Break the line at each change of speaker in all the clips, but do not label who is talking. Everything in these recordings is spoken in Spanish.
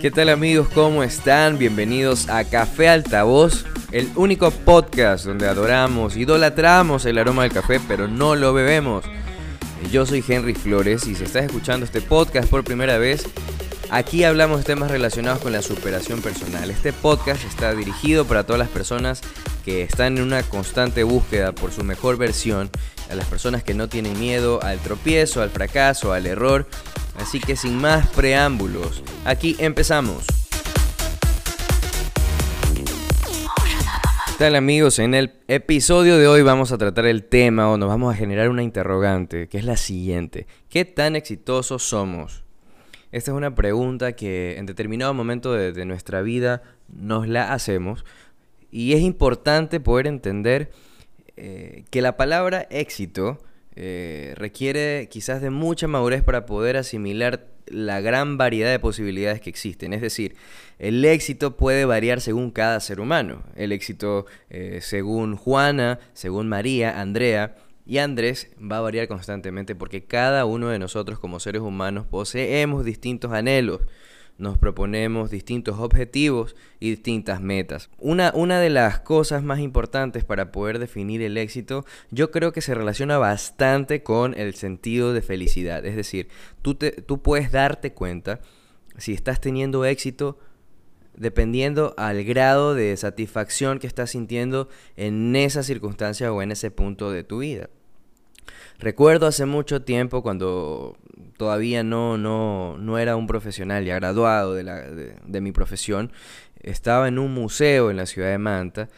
¿Qué tal amigos? ¿Cómo están? Bienvenidos a Café Altavoz, el único podcast donde adoramos, idolatramos el aroma del café, pero no lo bebemos. Yo soy Henry Flores y si estás escuchando este podcast por primera vez, aquí hablamos de temas relacionados con la superación personal. Este podcast está dirigido para todas las personas que están en una constante búsqueda por su mejor versión, a las personas que no tienen miedo al tropiezo, al fracaso, al error. Así que sin más preámbulos, aquí empezamos. ¿Qué tal amigos? En el episodio de hoy vamos a tratar el tema o nos vamos a generar una interrogante, que es la siguiente. ¿Qué tan exitosos somos? Esta es una pregunta que en determinado momento de, nuestra vida nos la hacemos y es importante poder entender eh, que la palabra éxito eh, requiere quizás de mucha madurez para poder asimilar la gran variedad de posibilidades que existen. Es decir, el éxito puede variar según cada ser humano. El éxito eh, según Juana, según María, Andrea y Andrés va a variar constantemente porque cada uno de nosotros como seres humanos poseemos distintos anhelos nos proponemos distintos objetivos y distintas metas. Una, una, de las cosas más importantes para poder definir el éxito, yo creo que se relaciona bastante con el sentido de felicidad. Es decir, tú, te, tú puedes darte cuenta si estás teniendo éxito dependiendo al grado de satisfacción que estás sintiendo en esa circunstancia o en ese punto de tu vida. Recuerdo hace mucho tiempo cuando todavía no, no, no era un profesional ya graduado de, la, de, mi profesión, estaba en un museo en la ciudad de Manta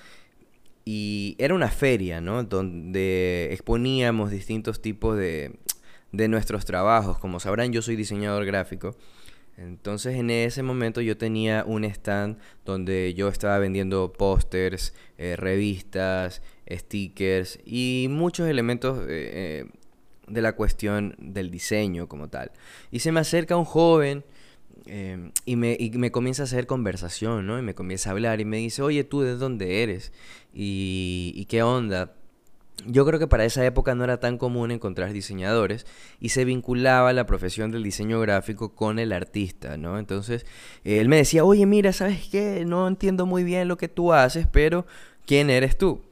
y era una feria, ¿no? Donde exponíamos distintos tipos de, de nuestros trabajos. Como sabrán, yo soy diseñador gráfico. Entonces en ese momento yo tenía un stand donde yo estaba vendiendo pósters, eh, revistas, stickers y muchos elementos eh, eh, de la cuestión del diseño como tal. Y se me acerca un joven eh, y, me, y, me, comienza a hacer conversación, ¿no? Y me comienza a hablar y me dice, oye, ¿tú de dónde eres? ¿Y, y qué onda? Yo creo que para esa época no era tan común encontrar diseñadores y se vinculaba la profesión del diseño gráfico con el artista, ¿no? Entonces él me decía, oye, mira, ¿sabes qué? No entiendo muy bien lo que tú haces, pero ¿quién eres tú?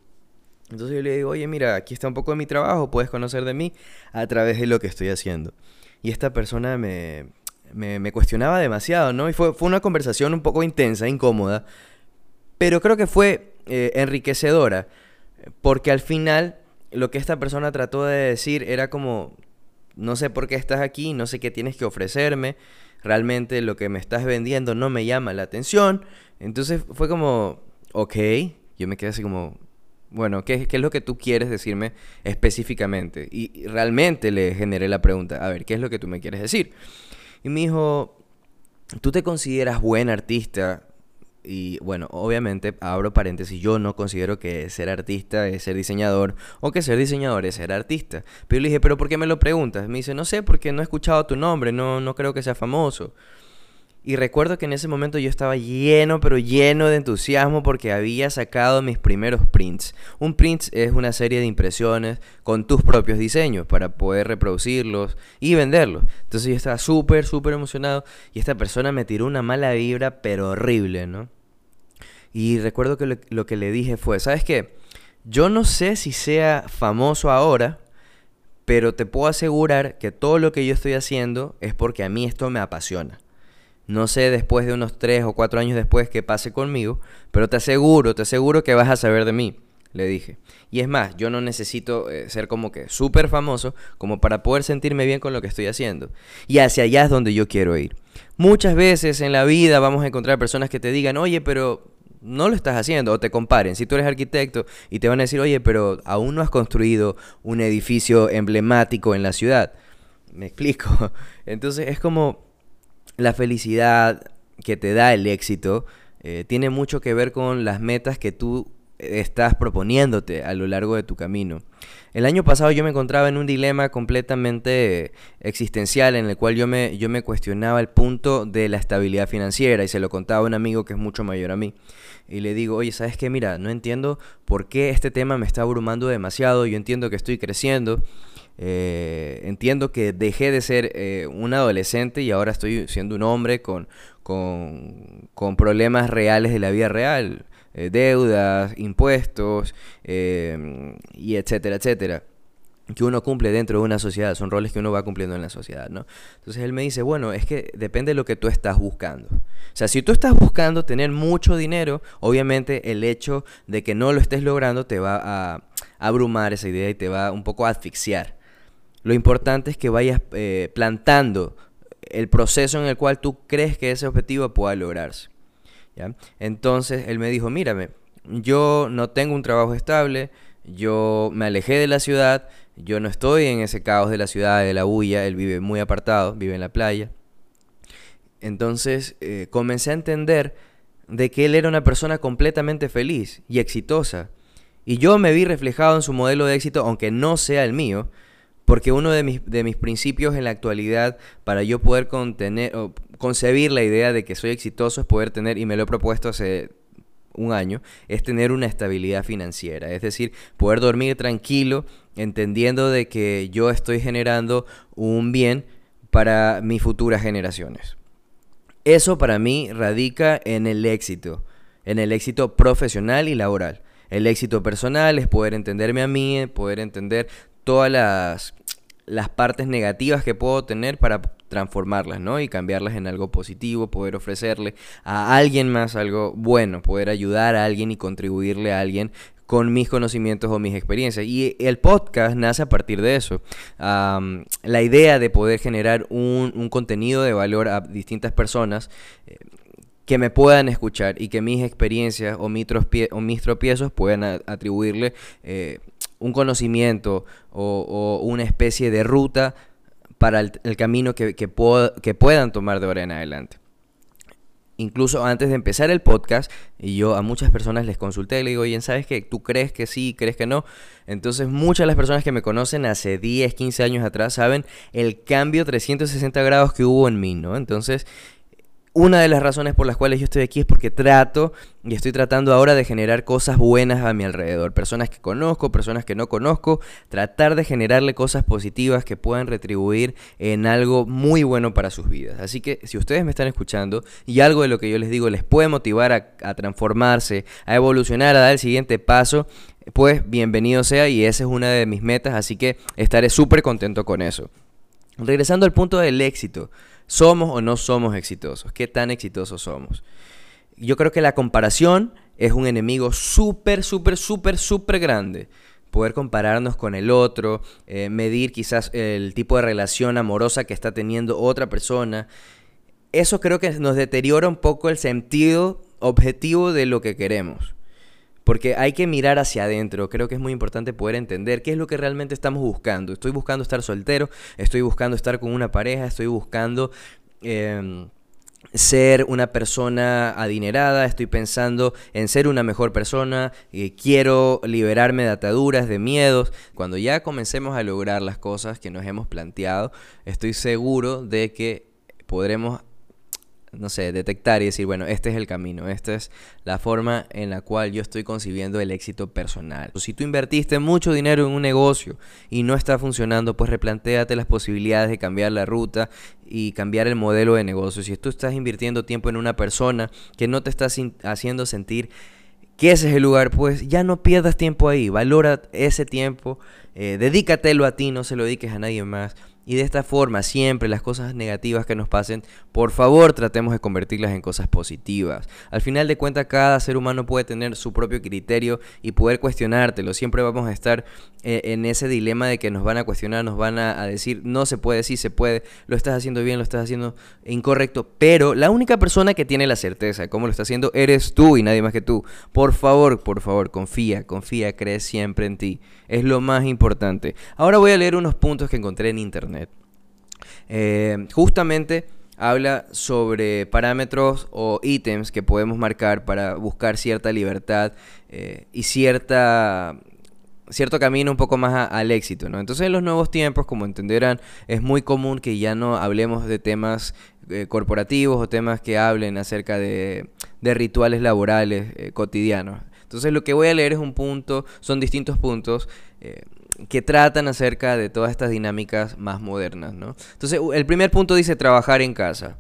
Entonces yo le digo, oye, mira, aquí está un poco de mi trabajo, puedes conocer de mí a través de lo que estoy haciendo. Y esta persona me, me, cuestionaba demasiado, ¿no? Y fue, fue, una conversación un poco intensa, incómoda, pero creo que fue eh, enriquecedora, porque al final lo que esta persona trató de decir era como, no sé por qué estás aquí, no sé qué tienes que ofrecerme, realmente lo que me estás vendiendo no me llama la atención. Entonces fue como, ok, yo me quedé así como, bueno, ¿qué, es lo que tú quieres decirme específicamente? Y realmente le generé la pregunta, a ver, ¿qué es lo que tú me quieres decir? Y me dijo, ¿tú te consideras buen artista? Y bueno, obviamente, abro paréntesis, yo no considero que ser artista es ser diseñador o que ser diseñador es ser artista. Pero le dije, ¿pero por qué me lo preguntas? Me dice, no sé, porque no he escuchado tu nombre, no, no creo que sea famoso. Y recuerdo que en ese momento yo estaba lleno, pero lleno de entusiasmo porque había sacado mis primeros prints. Un print es una serie de impresiones con tus propios diseños para poder reproducirlos y venderlos. Entonces yo estaba súper, súper emocionado y esta persona me tiró una mala vibra, pero horrible, ¿no? Y recuerdo que lo, que le dije fue, ¿sabes qué? Yo no sé si sea famoso ahora, pero te puedo asegurar que todo lo que yo estoy haciendo es porque a mí esto me apasiona. No sé después de unos tres o cuatro años después que pase conmigo, pero te aseguro, te aseguro que vas a saber de mí, le dije. Y es más, yo no necesito eh, ser como que súper famoso como para poder sentirme bien con lo que estoy haciendo. Y hacia allá es donde yo quiero ir. Muchas veces en la vida vamos a encontrar personas que te digan, oye, pero no lo estás haciendo, o te comparen. Si tú eres arquitecto y te van a decir, oye, pero aún no has construido un edificio emblemático en la ciudad. Me explico. Entonces es como la felicidad que te da el éxito eh, tiene mucho que ver con las metas que tú estás proponiéndote a lo largo de tu camino. El año pasado yo me encontraba en un dilema completamente existencial en el cual yo me, yo me cuestionaba el punto de la estabilidad financiera y se lo contaba a un amigo que es mucho mayor a mí. Y le digo, oye, ¿sabes qué? Mira, no entiendo por qué este tema me está abrumando demasiado, yo entiendo que estoy creciendo. Eh, entiendo que dejé de ser eh, un adolescente y ahora estoy siendo un hombre con, con, problemas reales de la vida real. Eh, deudas, impuestos, y etcétera, etcétera que uno cumple dentro de una sociedad, son roles que uno va cumpliendo en la sociedad, ¿no? Entonces él me dice, bueno, es que depende de lo que tú estás buscando. O sea, si tú estás buscando tener mucho dinero, obviamente el hecho de que no lo estés logrando te va a abrumar esa idea y te va un poco a asfixiar. Lo importante es que vayas eh, plantando el proceso en el cual tú crees que ese objetivo pueda lograrse. Entonces él me dijo, mírame, yo no tengo un trabajo estable, yo me alejé de la ciudad, yo no estoy en ese caos de la ciudad, de la bulla, él vive muy apartado, vive en la playa. Entonces eh, comencé a entender de que él era una persona completamente feliz y exitosa. Y yo me vi reflejado en su modelo de éxito, aunque no sea el mío, porque uno de mis, de mis principios en la actualidad para yo poder contener, o concebir la idea de que soy exitoso es poder tener, y me lo he propuesto hace un año, es tener una estabilidad financiera. Es decir, poder dormir tranquilo, entendiendo de que yo estoy generando un bien para mis futuras generaciones. Eso para mí radica en el éxito, en el éxito profesional y laboral. El éxito personal es poder entenderme a mí, poder entender todas las las partes negativas que puedo tener para transformarlas, ¿no? Y cambiarlas en algo positivo, poder ofrecerle a alguien más algo bueno, poder ayudar a alguien y contribuirle a alguien con mis conocimientos o mis experiencias. Y el podcast nace a partir de eso. la idea de poder generar un, contenido de valor a distintas personas. Eh, que me puedan escuchar y que mis experiencias o, mis, tropiezos puedan atribuirle eh, un conocimiento o, una especie de ruta para el, camino que, que, que puedan tomar de ahora en adelante incluso antes de empezar el podcast, y yo a muchas personas les consulté, le digo, oye, ¿sabes que tú crees que sí, crees que no? Entonces muchas de las personas que me conocen hace 10, 15 años atrás saben el cambio 360 grados que hubo en mí, ¿no? Entonces una de las razones por las cuales yo estoy aquí es porque trato y estoy tratando ahora de generar cosas buenas a mi alrededor. Personas que conozco, personas que no conozco. Tratar de generarle cosas positivas que puedan retribuir en algo muy bueno para sus vidas. Así que si ustedes me están escuchando y algo de lo que yo les digo les puede motivar a, transformarse, a evolucionar, a dar el siguiente paso, pues bienvenido sea y esa es una de mis metas. Así que estaré súper contento con eso. Regresando al punto del éxito. ¿Somos o no somos exitosos? ¿Qué tan exitosos somos? Yo creo que la comparación es un enemigo súper, súper, súper, súper grande. Poder compararnos con el otro, eh, medir quizás el tipo de relación amorosa que está teniendo otra persona. Eso creo que nos deteriora un poco el sentido objetivo de lo que queremos. Porque hay que mirar hacia adentro. Creo que es muy importante poder entender qué es lo que realmente estamos buscando. Estoy buscando estar soltero, estoy buscando estar con una pareja, estoy buscando... Em, ser una persona adinerada, estoy pensando en ser una mejor persona, eh, quiero liberarme de ataduras, de miedos. Cuando ya comencemos a lograr las cosas que nos hemos planteado, estoy seguro de que podremos no sé, detectar y decir, bueno, este es el camino, esta es la forma en la cual yo estoy concibiendo el éxito personal. Si tú invertiste mucho dinero en un negocio y no está funcionando, pues replantéate las posibilidades de cambiar la ruta y cambiar el modelo de negocio. Si tú estás invirtiendo tiempo en una persona que no te está haciendo sentir que ese es el lugar, pues ya no pierdas tiempo ahí, valora ese tiempo, eh, dedícatelo a ti, no se lo dediques a nadie más. Y de esta forma, siempre las cosas negativas que nos pasen, por favor tratemos de convertirlas en cosas positivas. Al final de cuentas, cada ser humano puede tener su propio criterio y poder cuestionártelo. Siempre vamos a estar eh, en ese dilema de que nos van a cuestionar, nos van a, decir, no se puede, sí se puede, lo estás haciendo bien, lo estás haciendo incorrecto. Pero la única persona que tiene la certeza de cómo lo está haciendo eres tú y nadie más que tú. Por favor, por favor, confía, confía, cree siempre en ti. Es lo más importante. Ahora voy a leer unos puntos que encontré en internet. Eh, justamente habla sobre parámetros o ítems que podemos marcar para buscar cierta libertad eh, y cierta cierto camino un poco más al éxito, ¿no? Entonces en los nuevos tiempos, como entenderán, es muy común que ya no hablemos de temas eh, corporativos o temas que hablen acerca de, rituales laborales cotidianos. Entonces lo que voy a leer es un punto, son distintos puntos que tratan acerca de todas estas dinámicas más modernas, ¿no? Entonces el primer punto dice trabajar en casa.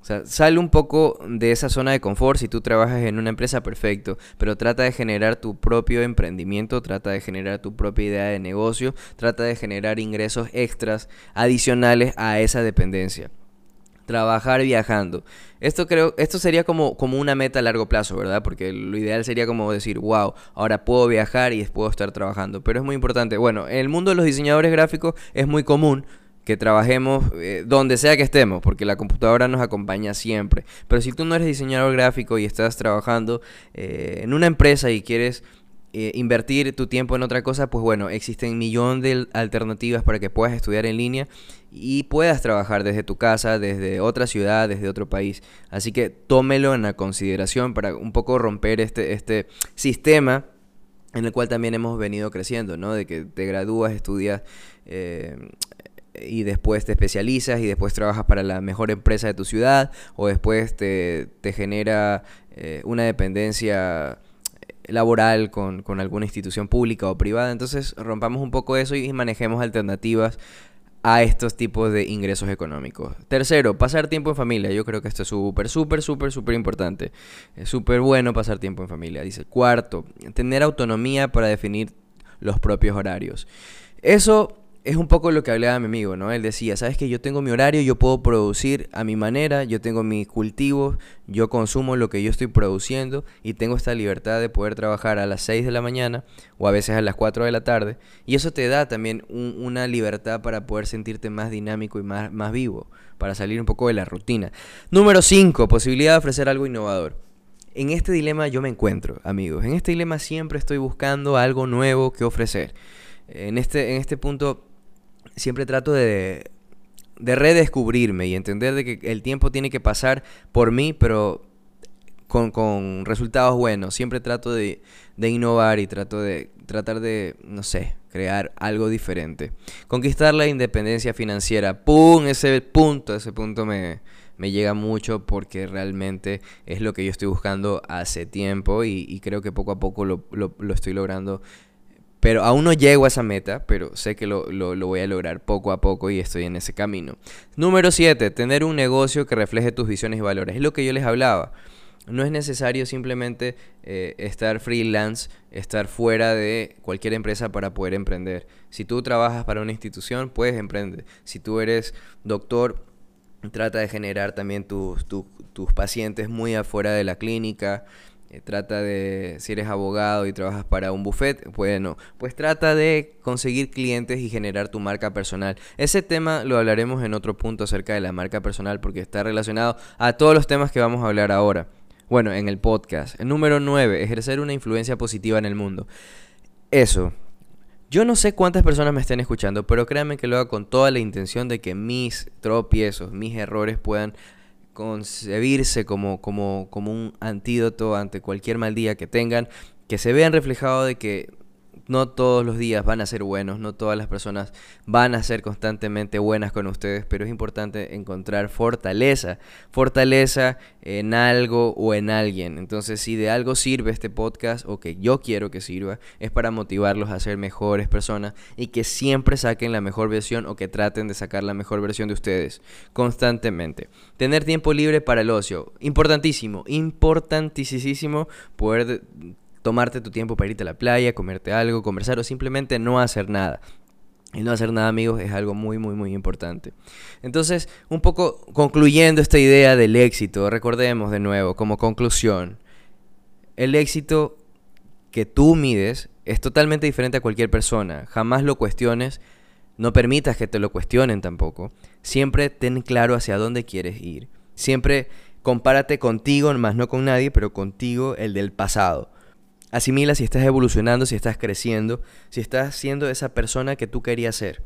O sea, sale un poco de esa zona de confort si tú trabajas en una empresa, perfecto, pero trata de generar tu propio emprendimiento, trata de generar tu propia idea de negocio, trata de generar ingresos extras adicionales a esa dependencia. Trabajar viajando. Esto creo, esto sería como, como una meta a largo plazo, ¿verdad? Porque lo ideal sería como decir, wow, ahora puedo viajar y puedo estar trabajando. Pero es muy importante. Bueno, en el mundo de los diseñadores gráficos es muy común que trabajemos eh, donde sea que estemos, porque la computadora nos acompaña siempre. Pero si tú no eres diseñador gráfico y estás trabajando eh, en una empresa y quieres eh, invertir tu tiempo en otra cosa, pues bueno, existen un millón de alternativas para que puedas estudiar en línea y puedas trabajar desde tu casa, desde otra ciudad, desde otro país. Así que tómelo en la consideración para un poco romper este, este sistema en el cual también hemos venido creciendo, ¿no? De que te gradúas, estudias y después te especializas y después trabajas para la mejor empresa de tu ciudad o después te, genera eh, una dependencia laboral con, con, alguna institución pública o privada. Entonces rompamos un poco eso y manejemos alternativas a estos tipos de ingresos económicos. Tercero, pasar tiempo en familia. Yo creo que esto es súper, súper, súper, súper importante. Es súper bueno pasar tiempo en familia. Dice, cuarto, tener autonomía para definir los propios horarios. Eso es un poco lo que hablaba mi amigo, ¿no? Él decía, sabes que yo tengo mi horario, yo puedo producir a mi manera, yo tengo mis cultivos, yo consumo lo que yo estoy produciendo y tengo esta libertad de poder trabajar a las 6 de la mañana o a veces a las 4 de la tarde. Y eso te da también una libertad para poder sentirte más dinámico y más, más vivo, para salir un poco de la rutina. Número 5, posibilidad de ofrecer algo innovador. En este dilema yo me encuentro, amigos. En este dilema siempre estoy buscando algo nuevo que ofrecer. En este, en este punto siempre trato de, de redescubrirme y entender de que el tiempo tiene que pasar por mí, pero con, resultados buenos. Siempre trato de, innovar y trato de tratar de, no sé, crear algo diferente. Conquistar la independencia financiera. ¡Pum! Ese punto, ese punto me, llega mucho porque realmente es lo que yo estoy buscando hace tiempo y, creo que poco a poco lo estoy logrando pero aún no llego a esa meta, pero sé que lo, voy a lograr poco a poco y estoy en ese camino. Número 7. Tener un negocio que refleje tus visiones y valores. Es lo que yo les hablaba. No es necesario simplemente eh, estar freelance, estar fuera de cualquier empresa para poder emprender. Si tú trabajas para una institución, puedes emprender. Si tú eres doctor, trata de generar también tus pacientes muy afuera de la clínica. Eh, trata de, si eres abogado y trabajas para un buffet, bueno, pues trata de conseguir clientes y generar tu marca personal. Ese tema lo hablaremos en otro punto acerca de la marca personal porque está relacionado a todos los temas que vamos a hablar ahora. Bueno, en el podcast. Número 9, ejercer una influencia positiva en el mundo. Eso. Yo no sé cuántas personas me estén escuchando, pero créanme que lo hago con toda la intención de que mis tropiezos, mis errores puedan concebirse como, como, como un antídoto ante cualquier mal día que tengan, que se vean reflejado de que no todos los días van a ser buenos, no todas las personas van a ser constantemente buenas con ustedes, pero es importante encontrar fortaleza, fortaleza en algo o en alguien. Entonces, si de algo sirve este podcast o que yo quiero que sirva, es para motivarlos a ser mejores personas y que siempre saquen la mejor versión o que traten de sacar la mejor versión de ustedes constantemente. Tener tiempo libre para el ocio, importantísimo, importantísimo poder tomarte tu tiempo para irte a la playa, comerte algo, conversar o simplemente no hacer nada. Y no hacer nada, amigos, es algo muy, muy, muy importante. Entonces, un poco concluyendo esta idea del éxito, recordemos de nuevo, como conclusión, el éxito que tú mides es totalmente diferente a cualquier persona. Jamás lo cuestiones, no permitas que te lo cuestionen tampoco. Siempre ten claro hacia dónde quieres ir. Siempre compárate contigo, más no con nadie, pero contigo, el del pasado. Asimila si estás evolucionando, si estás creciendo, si estás siendo esa persona que tú querías ser.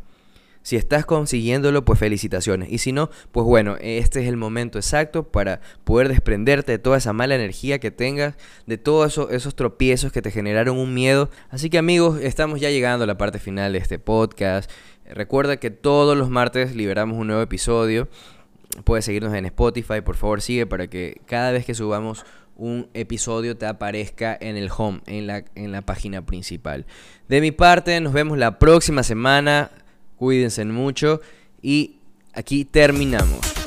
Si estás consiguiéndolo, pues felicitaciones. Y si no, pues bueno, este es el momento exacto para poder desprenderte de toda esa mala energía que tengas, de todos esos, tropiezos que te generaron un miedo. Así que amigos, estamos ya llegando a la parte final de este podcast. Recuerda que todos los martes liberamos un nuevo episodio. Puedes seguirnos en Spotify, por favor sigue para que cada vez que subamos un episodio te aparezca en el home, en la, en la página principal. De mi parte, nos vemos la próxima semana. Cuídense mucho y aquí terminamos.